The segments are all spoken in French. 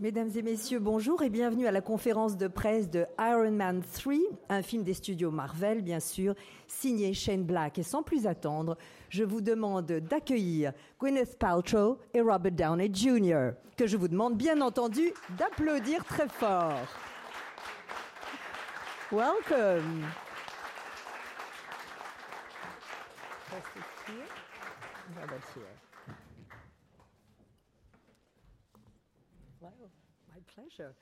Mesdames et messieurs, bonjour et bienvenue à la conférence de presse de Iron Man 3, un film des studios Marvel, bien sûr, signé Shane Black. Et sans plus attendre, je vous demande d'accueillir Gwyneth Paltrow et Robert Downey Jr., que je vous demande bien entendu d'applaudir très fort. Welcome. Pleasure.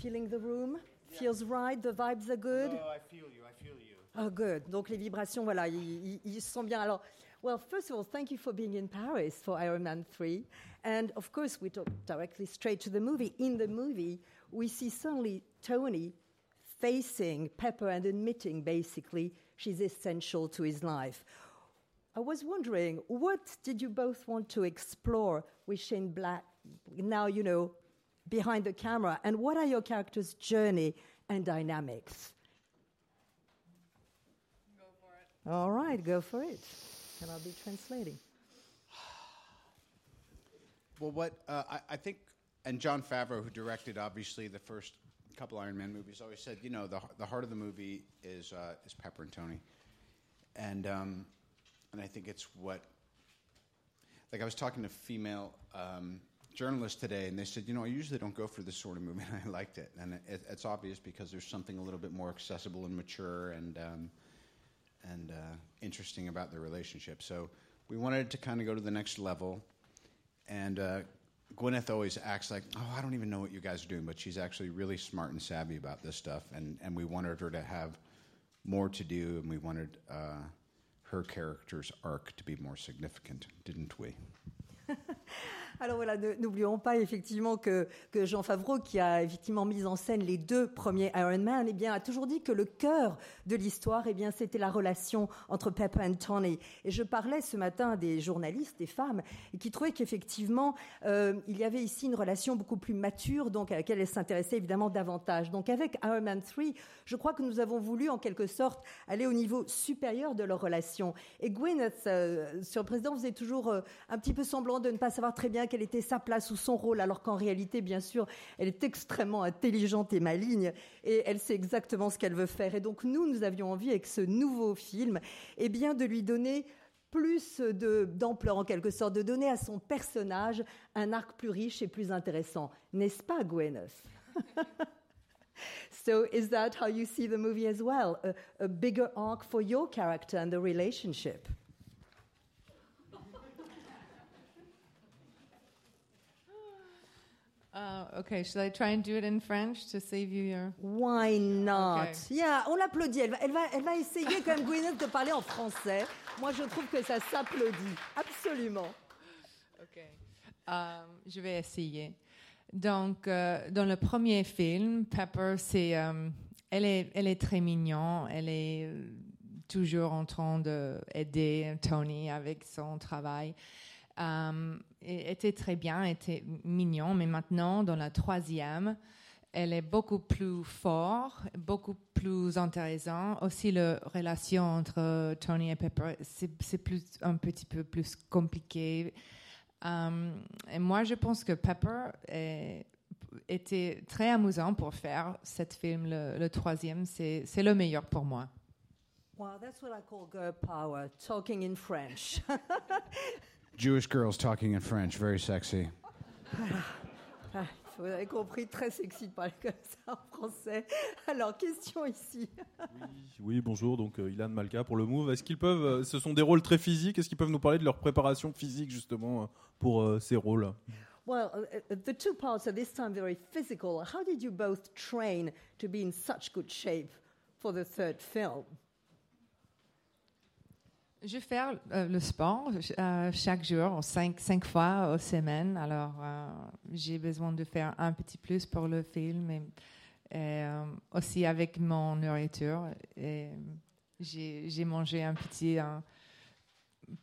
Feeling the room? Feels right? The vibes are good? Oh, I feel you. I feel you. Oh, good. Donc les vibrations, voilà, ils, ils, ils se sentent bien. Alors, well, first of all, thank you for being in Paris for Iron Man 3. And of course, we talk directly straight to the movie. In the movie, we see suddenly Tony facing Pepper and admitting basically she's essential to his life. I was wondering, what did you both want to explore with Shane Black now, you know, behind the camera? And what are your characters' journey and dynamics? Go for it. All right, go for it. And I'll be translating. Well, what uh, I, I think, and John Favreau, who directed obviously the first couple Iron Man movies, always said, you know, the the heart of the movie is uh, is Pepper and Tony, and um, and I think it's what. Like I was talking to female um, journalists today, and they said, you know, I usually don't go for this sort of movie, and I liked it, and it, it's obvious because there's something a little bit more accessible and mature and. Um, and uh, interesting about their relationship. So we wanted to kind of go to the next level. And uh, Gwyneth always acts like, oh, I don't even know what you guys are doing, but she's actually really smart and savvy about this stuff. And, and we wanted her to have more to do, and we wanted uh, her character's arc to be more significant, didn't we? Alors voilà, n'oublions pas effectivement que, Jean Favreau, qui a effectivement mis en scène les deux premiers Iron Man, eh bien, a toujours dit que le cœur de l'histoire, eh bien, c'était la relation entre Pepper et Tony. Et je parlais ce matin des journalistes, des femmes, qui trouvaient qu'effectivement, euh, il y avait ici une relation beaucoup plus mature, donc à laquelle elles s'intéressaient évidemment davantage. Donc avec Iron Man 3, je crois que nous avons voulu en quelque sorte aller au niveau supérieur de leur relation. Et Gwyneth, euh, sur le président, faisait toujours euh, un petit peu semblant de ne pas savoir très bien quelle était sa place ou son rôle, alors qu'en réalité, bien sûr, elle est extrêmement intelligente et maligne, et elle sait exactement ce qu'elle veut faire. Et donc nous, nous avions envie avec ce nouveau film, eh bien, de lui donner plus d'ampleur en quelque sorte, de donner à son personnage un arc plus riche et plus intéressant. N'est-ce pas, Gwyneth? So, is that how you see the movie as well? A bigger arc for your character and the relationship? Uh, okay, should I try and do it in French to save you your. Why not? Okay. Yeah, on l'applaudit. Elle va, elle, va, elle va essayer quand même, Gwyneth, de parler en français. Moi, je trouve que ça s'applaudit. Absolument. Ok. Um, je vais essayer. Donc, euh, dans le premier film, Pepper, c'est, euh, elle, est, elle est très mignonne. Elle est euh, toujours en train d'aider Tony avec son travail. Et était très bien, était mignon, mais maintenant, dans la troisième, elle est beaucoup plus forte, beaucoup plus intéressant. Aussi, la relation entre Tony et Pepper, c'est un petit peu plus compliqué. Um, et moi, je pense que Pepper était très amusant pour faire cet film, le, le troisième. C'est le meilleur pour moi. Wow, that's what I call girl power, talking in French. Jewish girls talking in French, very sexy. Ah, Vous avez compris, très sexy de parler comme ça en français. Alors, question ici. Oui, bonjour, donc euh, Ilan Malka pour le Move. Est-ce qu'ils peuvent, euh, ce sont des rôles très physiques, est-ce qu'ils peuvent nous parler de leur préparation physique justement euh, pour euh, ces rôles? Well, uh, uh, the two parts are this time very physical. How did you both train to be in such good shape for the third film? Je fais euh, le sport euh, chaque jour, cinq, cinq fois au semaine. Alors, euh, j'ai besoin de faire un petit plus pour le film et, euh, aussi avec mon nourriture. Et j'ai mangé un petit euh,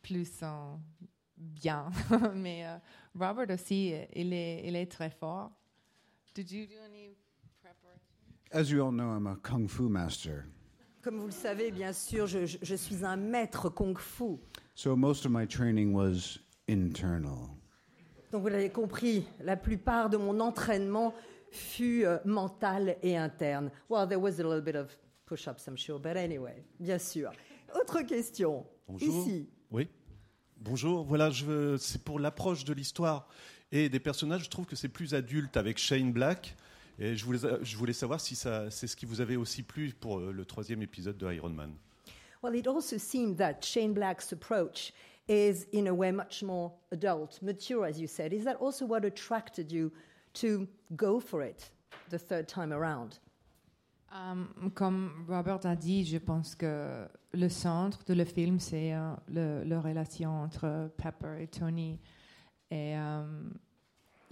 plus euh, bien. Mais Robert aussi, il est, il est très fort. Did you do any preparation? As you all know, I'm a kung fu master. Comme vous le savez, bien sûr, je, je- je suis un maître kung-fu. So most of my training was internal. Donc vous l'avez compris, la plupart de mon entraînement fut euh, mental et interne. Well, there was a little bit of push-ups, I'm sure, but anyway, bien sûr. Autre question. Bonjour. Ici. Oui. Bonjour. Voilà, je veux- c'est pour l'approche de l'histoire et des personnages. Je trouve que c'est plus adulte avec Shane Black. Et je voulais, je voulais savoir si c'est ce qui vous avait aussi plu pour euh, le troisième épisode de Iron Man. Well, it also seemed that Shane Black's approach is, in a way, much more adult, mature, as you said. Is that also what attracted you to go for it the third time around? Um, comme Robert a dit, je pense que le centre de le film, c'est le, la relation entre Pepper et Tony. Et um,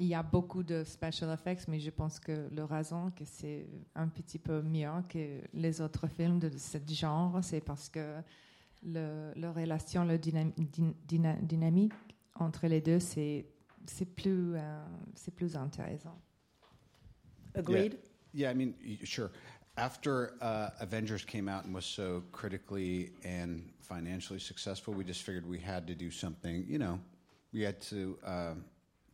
il y a beaucoup de special effects, mais je pense que le raison que c'est un petit peu mieux que les autres films de ce genre, c'est parce que le, la relation, la dynam- dyn- dyna- dynamique entre les deux, c'est c'est plus, euh, c'est plus intéressant. Agreed? Yeah, I mean, y- sure. After uh, Avengers came out and was so critically and financially successful, we just figured we had to do something. You know, we had to uh,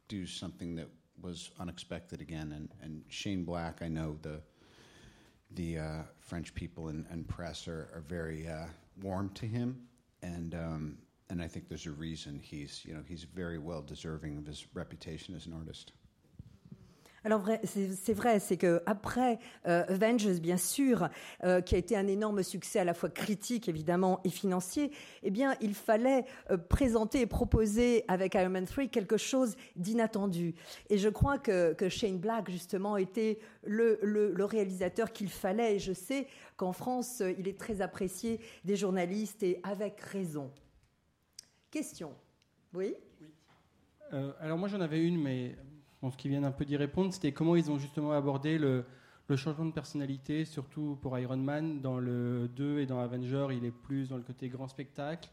do something that was unexpected again. And, and Shane Black, I know the the uh, French people and, and press are, are very uh, warm to him, and um, and I think there's a reason he's you know he's very well deserving of his reputation as an artist. Alors vrai- c'est vrai, c'est que après euh, Avengers, bien sûr, euh, qui a été un énorme succès à la fois critique évidemment et financier, eh bien il fallait euh, présenter et proposer avec Iron Man 3 quelque chose d'inattendu. Et je crois que, Shane Black justement était le, réalisateur qu'il fallait. Et je sais qu'en France, il est très apprécié des journalistes et avec raison. Question. Oui? Euh, alors moi j'en avais une, mais pense qu'ils viennent un peu d'y répondre. C'était comment ils ont justement abordé le, changement de personnalité, surtout pour Iron Man. Dans le 2 et dans Avenger, il est plus dans le côté grand spectacle,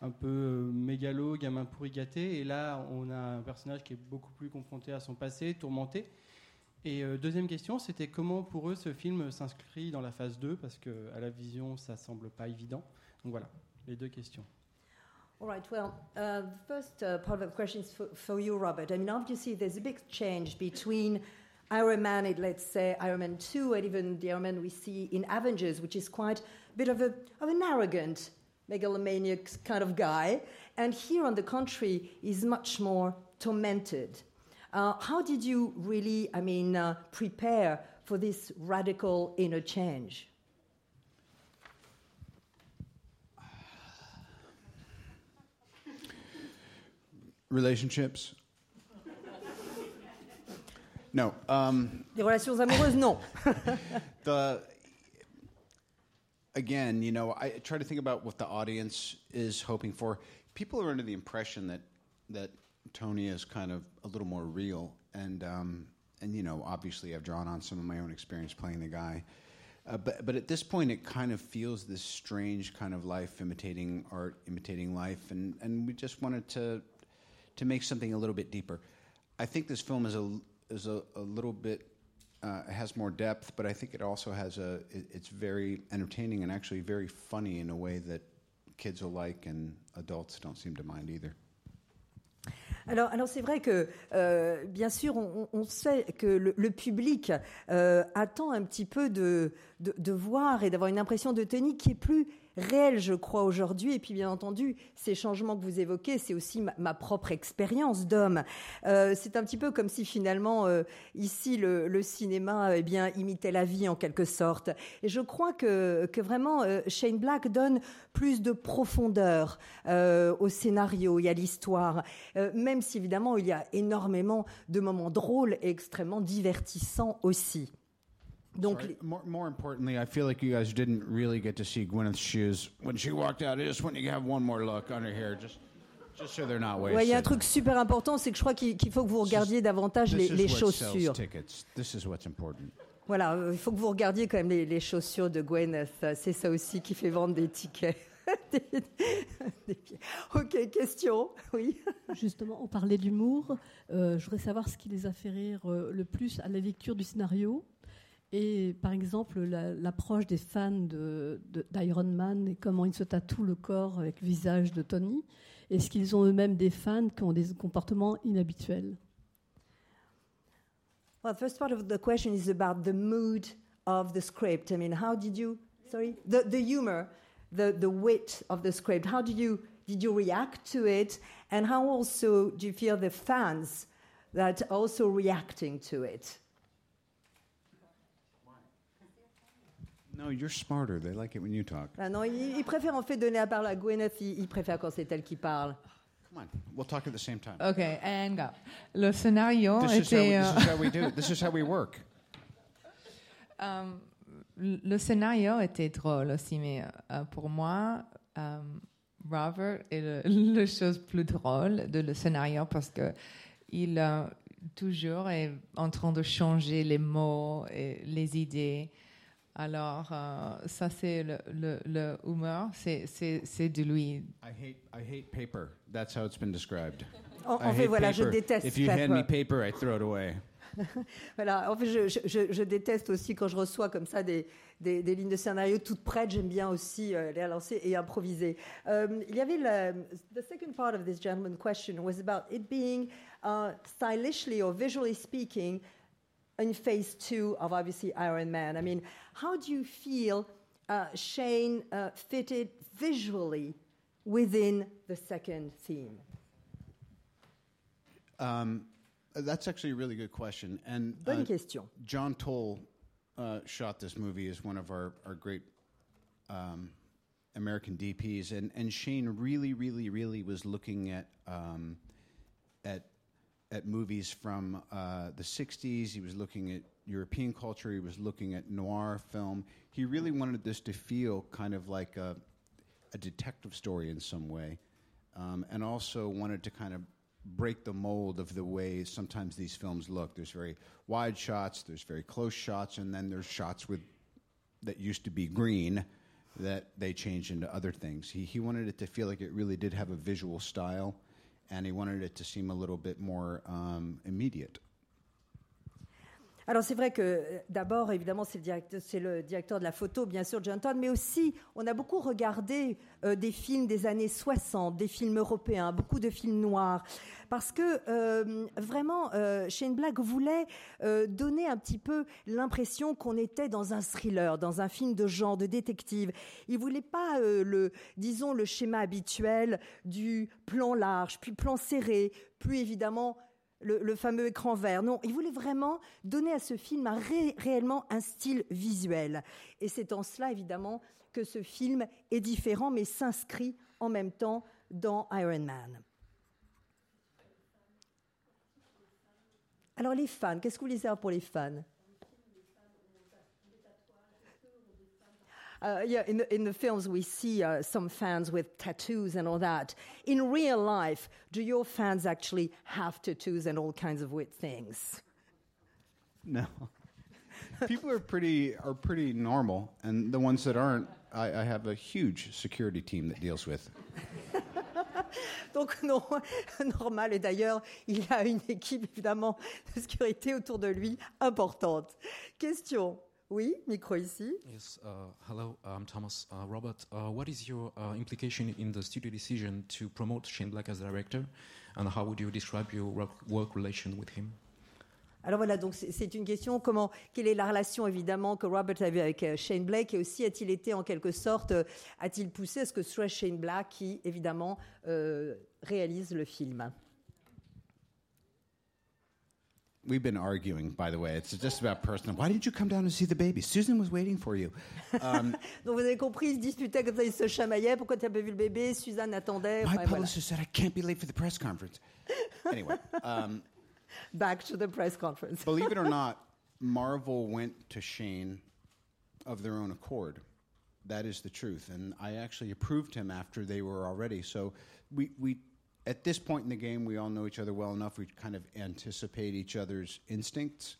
un peu euh, mégalo, gamin pourri gâté. Et là, on a un personnage qui est beaucoup plus confronté à son passé, tourmenté. Et euh, deuxième question, c'était comment pour eux ce film s'inscrit dans la phase 2, parce que à la vision, ça semble pas évident. Donc voilà, les deux questions. All right. Well, uh, the first uh, part of the question is for, for you, Robert. I mean, obviously, there's a big change between Iron Man, and let's say Iron Man 2, and even the Iron Man we see in Avengers, which is quite a bit of, a, of an arrogant, megalomaniac kind of guy. And here, on the contrary, is much more tormented. Uh, how did you really, I mean, uh, prepare for this radical inner change? Relationships? no. Um, Les relations amoureuses, non. the again, you know, I try to think about what the audience is hoping for. People are under the impression that that Tony is kind of a little more real, and um, and you know, obviously, I've drawn on some of my own experience playing the guy. Uh, but but at this point, it kind of feels this strange kind of life imitating art, imitating life, and and we just wanted to to make something a little bit deeper. I think this film is a is a, a little bit uh, has more depth, but I think it also has a it, it's very entertaining and actually very funny in a way that kids will like and adults don't seem to mind either. Alors, alors c'est vrai que, euh, bien sûr, on, on sait que le, le public euh, attend un petit peu de, de, de voir et d'avoir une impression de Tony qui est plus réelle, je crois, aujourd'hui. Et puis, bien entendu, ces changements que vous évoquez, c'est aussi ma, propre expérience d'homme. Euh, c'est un petit peu comme si finalement, euh, ici, le, cinéma eh bien, imitait la vie en quelque sorte. Et je crois que, que vraiment, euh, Shane Black donne plus de profondeur au scénario et à l'histoire, même si évidemment il y a énormément de moments drôles et extrêmement divertissants aussi. Donc, Sorry, more, more importantly, I feel like you guys didn't really get to see Gwyneth's shoes when she walked out. I just want you to have one more look on her hair, just just so they're not wasted. ouais, il y a un truc super important, c'est que je crois qu'il qu'il faut que vous regardiez davantage This les, is les what sells chaussures. tickets. This is what's important. Voilà, euh, il faut que vous regardiez quand même les, les chaussures de Gwyneth. Euh, C'est ça aussi qui fait vendre des tickets. Des- des pieds. ok, question. Oui. Justement, on parlait d'humour. Euh, je voudrais savoir ce qui les a fait rire euh, le plus à la lecture du scénario. Et par exemple, la- l'approche des fans de- de- d'Iron Man et comment il se tatoue le corps avec le visage de Tony. Est-ce qu'ils ont eux-mêmes des fans qui ont des comportements inhabituels? Well, first part of the question is about the mood of the script. I mean, how did you, sorry, the, the humor, the, the wit of the script, how did you, did you react to it? And how also do you feel the fans that are also reacting to it? No, you're smarter. They like it when you talk. Ah non, il, il préfère en fait donner la parole à Gwyneth, il, il préfère quand c'est elle qui parle. Come on, we'll talk at the same time. Ok, and go. Le scénario This is, how we, était. this euh, is how we do. it. This is how we work. Euh, le scénario était drôle aussi, mais euh, pour moi, euh, Robert est le, la chose plus drôle de le scénario parce que il euh, toujours est en train de changer les mots et les idées. Alors, euh, ça, c'est le, le, le humour, c'est- c'est c'est de lui. I hate, I hate paper. That's how it's been described. En, en fait, voilà, je paper. déteste If you hand me paper, I throw it away. Voilà, en fait, je, je- je- je déteste aussi quand je reçois comme ça des, des- des lignes de scénario toutes prêtes. J'aime bien aussi euh, les relancer et improviser. Euh, il y avait le, the second part of this gentleman question was about it being uh, stylishly or visually speaking in phase two of obviously Iron Man. I mean, how do you feel uh, Shane uh, fitted visually within the second theme? Um, that's actually a really good question. And Bonne uh, question. John Toll uh, shot this movie as one of our, our great um, American DPs, and, and Shane really, really, really was looking at um, at at movies from uh, the '60s. He was looking at European culture. He was looking at noir film. He really wanted this to feel kind of like a, a detective story in some way, um, and also wanted to kind of break the mold of the way sometimes these films look. There's very wide shots, there's very close shots, and then there's shots with that used to be green that they changed into other things. He, he wanted it to feel like it really did have a visual style, and he wanted it to seem a little bit more um, immediate. Alors c'est vrai que euh, d'abord, évidemment, c'est le, directeur, de la photo, bien sûr, John Todd, mais aussi on a beaucoup regardé euh, des films des années 60, des films européens, beaucoup de films noirs, parce que euh, vraiment, Shane Black voulait donner un petit peu l'impression qu'on était dans un thriller, dans un film de genre, de détective. Il voulait pas le, disons, le schéma habituel du plan large, puis plan serré, puis évidemment le, fameux écran vert. Non, il voulait vraiment donner à ce film réellement un style visuel. Et c'est en cela, évidemment, que ce film est différent, mais s'inscrit en même temps dans Iron Man. Alors les fans, qu'est-ce que vous voulez savoir pour les fans? Uh, yeah, in the, in the films we see uh, some fans with tattoos and all that. In real life, do your fans actually have tattoos and all kinds of weird things? No. People are pretty are pretty normal, and the ones that aren't, I, I have a huge security team that deals with. Donc non, normal. Et d'ailleurs, il a une équipe évidemment de sécurité autour de lui importante. Question. Oui, micro ici. Yes. Uh, hello, I'm Thomas. Uh, Robert, uh, what is your uh, implication in the studio decision to promote Shane Black as director, and how would you describe your work, relation with him? Alors voilà, donc c'est c'est une question comment quelle est la relation évidemment que Robert avait avec euh, Shane Black et aussi a-t-il été en quelque sorte euh, a-t-il poussé à ce que ce soit Shane Black qui évidemment euh, réalise le film? We've been arguing, by the way. It's just about personal. Why didn't you come down and see the baby? Susan was waiting for you. Um, Donc vous avez compris, ils se disputaient comme ça, ils se chamaillaient. Pourquoi tu n'as pas vu le bébé Suzanne attendait. my Enfin, voilà. publicist said I can't be late for the press conference. Anyway, um, Back to the press conference. believe it or not, Marvel went to Shane of their own accord. That is the truth, and I actually approved him after they were already. So we we at this point in the game, we all know each other well enough. We kind of anticipate each other's instincts,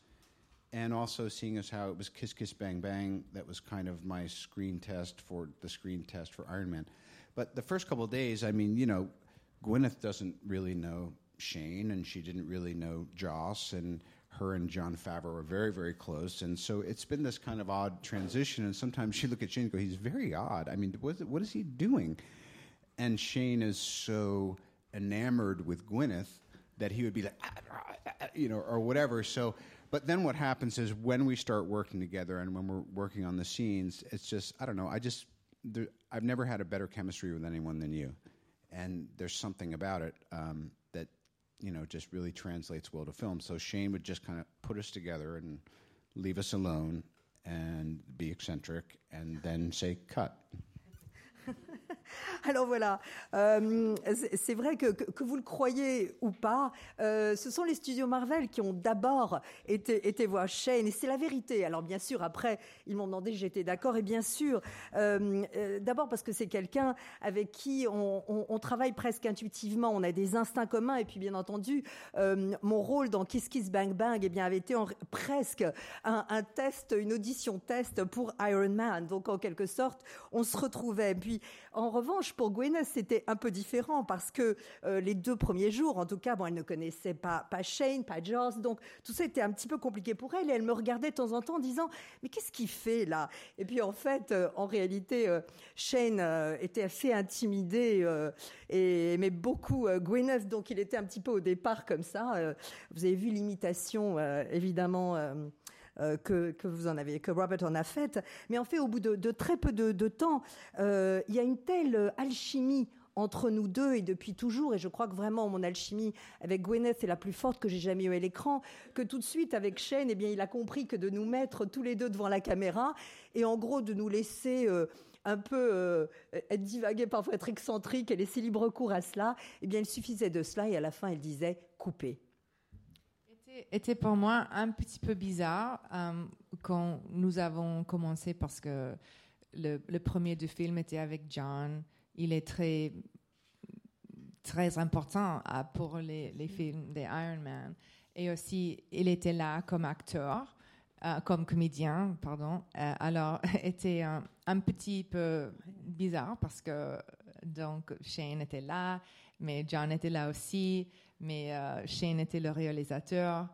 and also seeing as how it was kiss kiss bang bang. That was kind of my screen test for the screen test for Iron Man. But the first couple days, I mean, you know, Gwyneth doesn't really know Shane, and she didn't really know Joss, and her and John Favreau are very, very close. And so it's been this kind of odd transition. And sometimes she look at Shane and go, he's very odd. I mean, what is, what is he doing? and Shane is so enamored with Gwyneth that he would be like, "Ah, ah, ah, ah," you know, or whatever. So, but then what happens is when we start working together and when we're working on the scenes, it's just I don't know. I just there, I've never had a better chemistry with anyone than you, and there's something about it um, that you know just really translates well to film. So Shane would just kind of put us together and leave us alone and be eccentric, and then say cut. Alors voilà, euh, c'est vrai que, que, vous le croyez ou pas, euh, ce sont les studios Marvel qui ont d'abord été, été voir Shane, et c'est la vérité. Alors bien sûr, après, ils m'ont demandé j'étais d'accord, et bien sûr, euh, d'abord parce que c'est quelqu'un avec qui on, on- travaille presque intuitivement, on a des instincts communs, et puis bien entendu, mon rôle dans Kiss Kiss Bang Bang eh bien, avait été presque un test, une audition test pour Iron Man. Donc en quelque sorte, on se retrouvait. Puis en revanche, pour Gwyneth, c'était un peu différent parce que euh, les deux premiers jours, en tout cas, bon, elle ne connaissait pas, Shane, pas Joss, donc tout ça était un petit peu compliqué pour elle. Et elle me regardait de temps en temps en disant Mais qu'est-ce qu'il fait là? Et puis en fait, euh, en réalité, euh, Shane était assez intimidé et aimait beaucoup Gwyneth, donc il était un petit peu au départ comme ça. Vous avez vu l'imitation, évidemment. Euh, que, vous en avez, que Robert en a faite. Mais en fait, au bout de, très peu de, temps, euh, il y a une telle euh, alchimie entre nous deux et depuis toujours, et je crois que vraiment mon alchimie avec Gwyneth est la plus forte que j'ai jamais eue à l'écran, que tout de suite avec Shane, eh bien, il a compris que de nous mettre tous les deux devant la caméra et en gros de nous laisser un peu euh, être divaguer, parfois être excentrique et laisser libre cours à cela, eh bien, il suffisait de cela et à la fin, il disait couper. Était, pour moi un petit peu bizarre euh, quand nous avons commencé parce que le, premier du film était avec John. Il est très très important euh, pour les, films des Iron Man. Et aussi, il était là comme acteur, euh, comme comédien, pardon. Alors, était un, un petit peu bizarre parce que donc Shane était là, mais John était là aussi, mais euh, Shane était le réalisateur.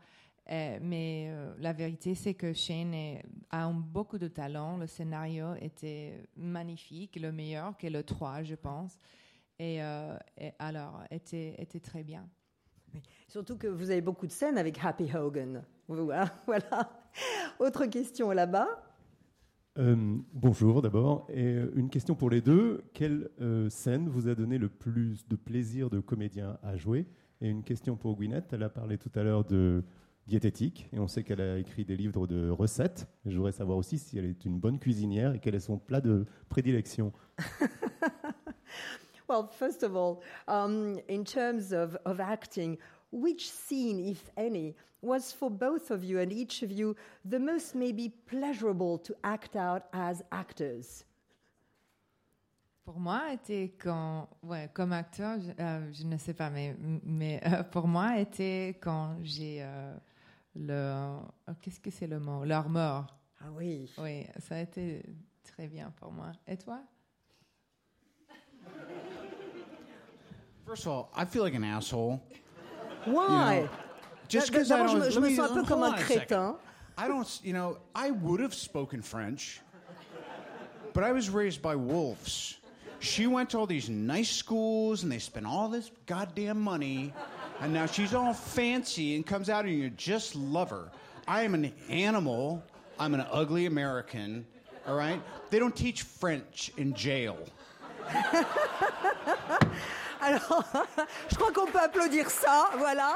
Euh, mais euh, la vérité, c'est que Shane a un- beaucoup de talent. Le scénario était magnifique, le meilleur que le 3, je pense. Et, alors, était, était très bien. Surtout que vous avez beaucoup de scènes avec Happy Hogan. Voilà. voilà. Autre question là-bas. Euh, bonjour d'abord. Et euh, une question pour les deux. Quelle euh, scène vous a donné le plus de plaisir de comédien à jouer? Et une question pour Gwyneth. Elle a parlé tout à l'heure de diététique et on sait qu'elle a écrit des livres de recettes. Et je voudrais savoir aussi si elle est une bonne cuisinière et quel est son plat de prédilection. Well, first of all, um, in terms of, of acting, which scene, if any, was for both of you and each of you the most maybe pleasurable to act out as actors? Pour moi, était quand, ouais, comme acteur, je, euh, je ne sais pas, mais, mais euh, pour moi, était quand j'ai euh, le, oh, qu'est-ce que c'est le mot, l'armure. Ah oui. Oui, ça a été très bien pour moi. Et toi? First of all, I feel like an asshole. Why? You know, just because I don't. je me me- sens un peu comme un on a second. crétin. I don't. You know, I would have spoken French, but I was raised by wolves. She went to all these nice schools, and they spent all this goddamn money, and now she's all fancy and comes out, and you just love her. I am an animal. I'm an ugly American. All right. They don't teach French in jail. Alors, je crois qu'on peut applaudir ça, voilà.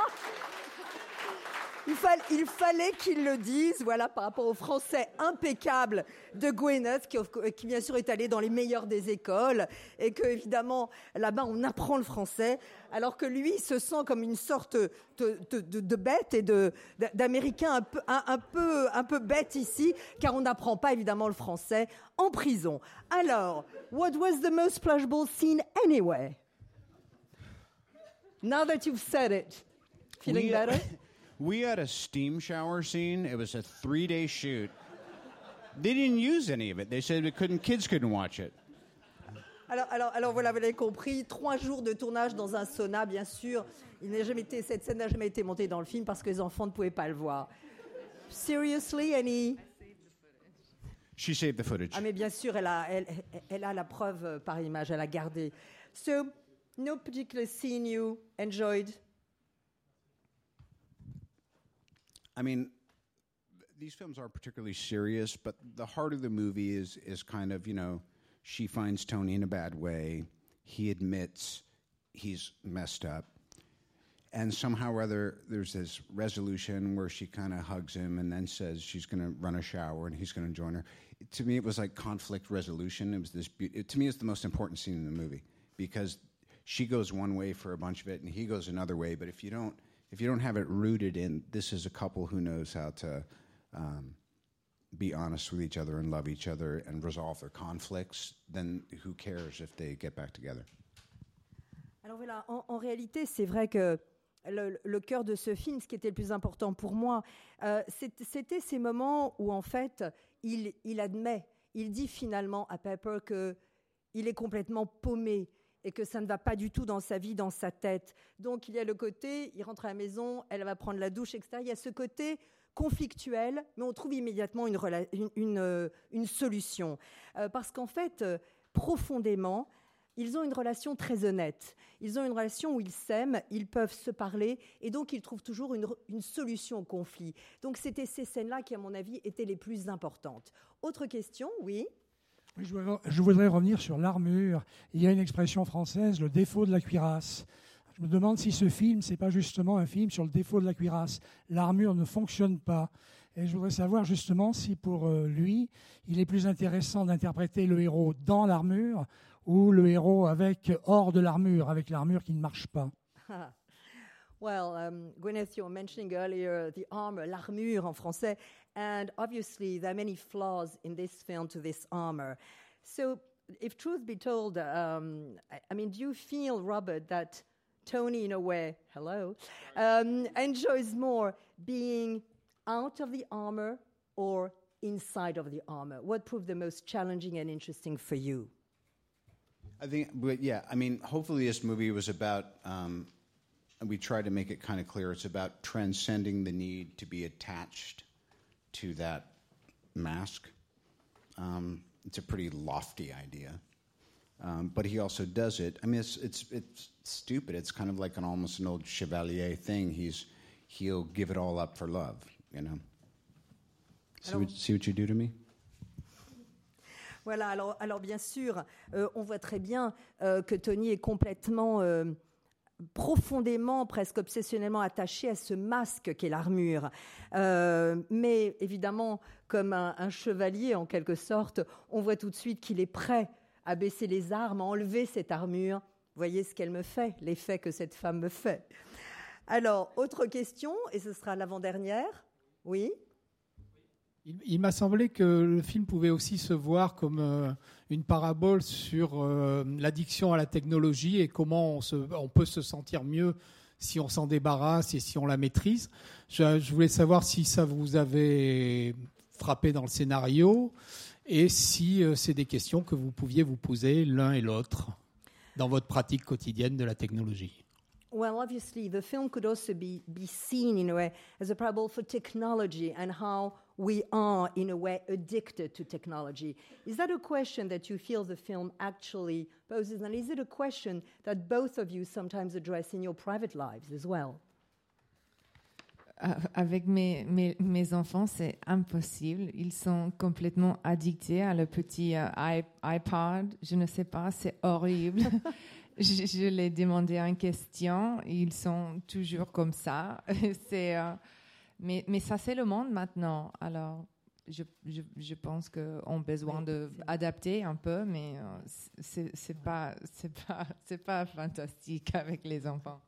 Il, fall- il fallait qu'il le dise, voilà, par rapport au français impeccable de Gwyneth, qui, bien sûr est allé dans les meilleures des écoles, et que évidemment là-bas on apprend le français, alors que lui se sent comme une sorte de, bête et d'américain un peu bête ici, car on n'apprend pas évidemment le français en prison. Alors, what was the most pleasurable scene anyway? Now that you've said it, feeling We- better? We had a steam shower scene. It was a three day shoot. They didn't use any of it. They said it couldn't, kids couldn't watch it. Alors, alors, alors voilà, vous l'avez compris, trois jours de tournage dans un sauna, bien sûr. Il n'a jamais été, cette scène n'a jamais été montée dans le film parce que les enfants ne pouvaient pas le voir. Seriously, Annie? She saved the footage. Ah mais bien sûr, elle a, elle, elle a la preuve euh, par image, elle a gardé. So, no particular scene you enjoyed? I mean, these films aren't particularly serious, but the heart of the movie is is kind of you know, she finds Tony in a bad way. He admits he's messed up, and somehow or other there's this resolution where she kind of hugs him and then says she's going to run a shower and he's going to join her. To me, it was like conflict resolution. It was this. Be- it, to me, it's the most important scene in the movie because she goes one way for a bunch of it and he goes another way. But if you don't, if you don't have it rooted in this is a couple who knows how to um, be honest with each other and love each other and resolve their conflicts, then who cares if they get back together? Alors voilà, en, en réalité, c'est vrai que le, le cœur de ce film, ce qui était le plus important pour moi, euh, c'était ces moments où en fait, il, il admet, il dit finalement à Pepper que il est complètement paumé et que ça ne va pas du tout dans sa vie, dans sa tête. Donc il y a le côté, il rentre à la maison, elle va prendre la douche, etc. Il y a ce côté conflictuel, mais on trouve immédiatement une, euh, solution. Euh, parce qu'en fait, euh, profondément, ils ont une relation très honnête. Ils ont une relation où ils s'aiment, ils peuvent se parler, et donc ils trouvent toujours une, une solution au conflit. Donc c'était ces scènes-là qui, à mon avis, étaient les plus importantes. Autre question, Oui, je, voudrais, revenir sur l'armure. Il y a une expression française, le défaut de la cuirasse. Je me demande si ce film, c'est pas justement un film sur le défaut de la cuirasse. L'armure ne fonctionne pas. Et je voudrais savoir justement si pour euh, lui, il est plus intéressant d'interpréter le héros dans l'armure ou le héros avec hors de l'armure, avec l'armure qui ne marche pas. Well, um, Gwyneth, you were mentioning earlier the armor, l'armure en français, and obviously there are many flaws in this film to this armor. So, if truth be told, um, I, I mean, do you feel, Robert, that Tony, in a way, hello, um, enjoys more being out of the armor or inside of the armor? What proved the most challenging and interesting for you? I think, but yeah, I mean, hopefully this movie was about, um, we try to make it kind of clear, it's about transcending the need to be attached to that mask. Um, it's a pretty lofty idea. Um, but he also does it. I mean, it's, it's, it's stupid. It's kind of like an almost an old Chevalier thing. He's, he'll give it all up for love, you know? See what, see what you do to me? Voilà, alors, alors bien sûr, euh, on voit très bien euh, que Tony est complètement, euh, profondément, presque obsessionnellement attaché à ce masque qu'est l'armure. Euh, mais évidemment, comme un, un chevalier en quelque sorte, on voit tout de suite qu'il est prêt à baisser les armes, à enlever cette armure. Voyez ce qu'elle me fait, l'effet que cette femme me fait. Alors, autre question, et ce sera l'avant-dernière. Oui? Il, m'a semblé que le film pouvait aussi se voir comme euh, une parabole sur euh, l'addiction à la technologie et comment on, se, on, peut se sentir mieux si on s'en débarrasse et si on la maîtrise. Je, je, voulais savoir si ça vous avait frappé dans le scénario et si euh, c'est des questions que vous pouviez vous poser l'un et l'autre dans votre pratique quotidienne de la technologie. Well, obviously, the film could also be, be seen in a way as a parable for technology and how we are, in a way, addicted to technology. Is that a question that you feel the film actually poses? And is it a question that both of you sometimes address in your private lives as well? Avec mes, mes, mes enfants, c'est impossible. Ils sont complètement addictés à le petit euh, iPod. Je ne sais pas, c'est horrible. je, je les demandé une question, ils sont toujours comme ça. c'est, euh, mais, mais ça, c'est le monde maintenant. Alors, je, je, je pense qu'on a besoin oui, d'adapter un peu, mais euh, c'est, c'est pas, c'est pas, c'est pas fantastique avec les enfants.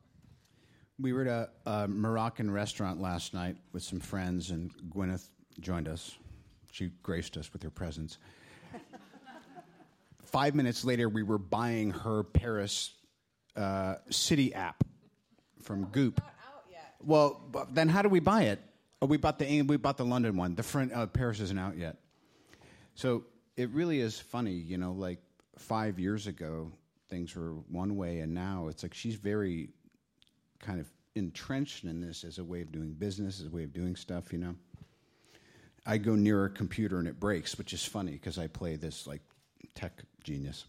We were at a, a Moroccan restaurant last night with some friends, and Gwyneth joined us. She graced us with her presence. Five minutes later, we were buying her Paris uh, city app from Goop. Well, then how do we buy it? Oh, we bought the we bought the London one. The front uh, Paris isn't out yet. So it really is funny, you know. Like five years ago, things were one way, and now it's like she's very kind of entrenched in this as a way of doing business, as a way of doing stuff, you know. I go near a computer and it breaks, which is funny because I play this like tech genius.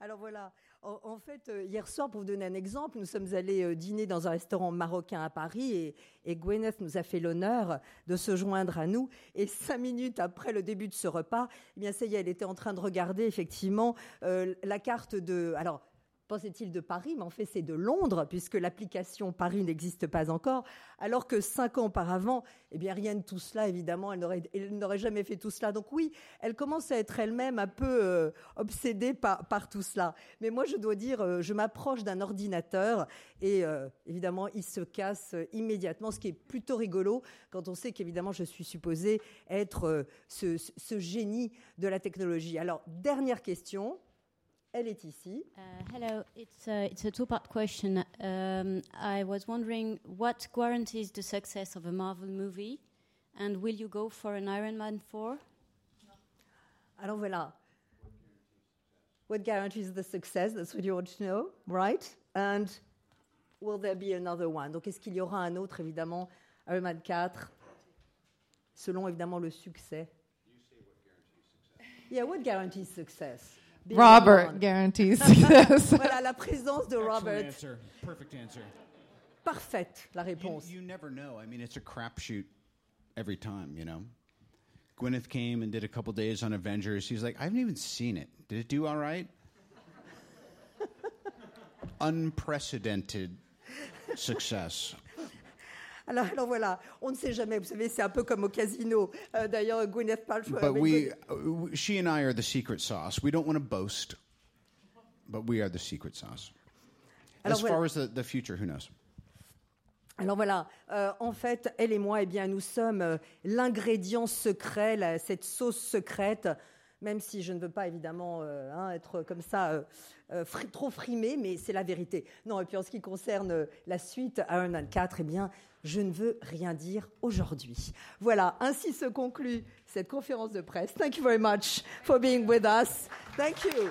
Alors voilà, en, fait, euh, hier soir, pour vous donner un exemple, nous sommes allés euh, dîner dans un restaurant marocain à Paris et, et Gwyneth nous a fait l'honneur de se joindre à nous. Et cinq minutes après le début de ce repas, eh bien ça y est, elle était en train de regarder effectivement euh, la carte de. Alors, pensait-il de Paris, mais en fait c'est de Londres, puisque l'application Paris n'existe pas encore, alors que cinq ans auparavant, eh bien rien de tout cela, évidemment, elle n'aurait, jamais fait tout cela. Donc oui, elle commence à être elle-même un peu euh, obsédée par, tout cela. Mais moi, je dois dire, euh, je m'approche d'un ordinateur et euh, évidemment, il se casse immédiatement, ce qui est plutôt rigolo quand on sait qu'évidemment, je suis supposée être ce génie de la technologie. Alors, dernière question. Elle est ici. Uh, hello, it's a, it's a two-part question. Um, I was wondering what guarantees the success of a Marvel movie, and will you go for an Iron Man 4? Alors voilà. What guarantees the success? That's what you want to know, right? And will there be another one? Donc est-ce qu'il y aura un autre, évidemment, Iron Man 4, selon évidemment le succès? Yeah, what guarantees success? Being Robert one. guarantees success. voilà la présence de Robert. answer. Perfect answer. Parfaite la You, réponse. you never know. I mean, it's a crapshoot every time, you know. Gwyneth came and did a couple days on Avengers. He's like, I haven't even seen it. Did it do all right? Unprecedented success. Alors, alors voilà, on ne sait jamais. Vous savez, c'est un peu comme au casino. Euh, D'ailleurs, Gwyneth Paltrow. But we, Gwyneth- uh, she and I are the secret sauce. We don't want to boast, but we are the secret sauce. Alors As voilà. far as the, the future, who knows? Alors voilà, euh, en fait, elle et moi, eh bien, nous sommes euh, l'ingrédient secret, la- cette sauce secrète, même si je ne veux pas évidemment euh, hein, être comme ça euh, euh, fri- trop frimé, mais c'est la vérité. Non, et puis en ce qui concerne euh, la suite Iron Man 4, eh bien, je ne veux rien dire aujourd'hui. Voilà, ainsi se conclut cette conférence de presse. Thank you very much for being with us. Thank you.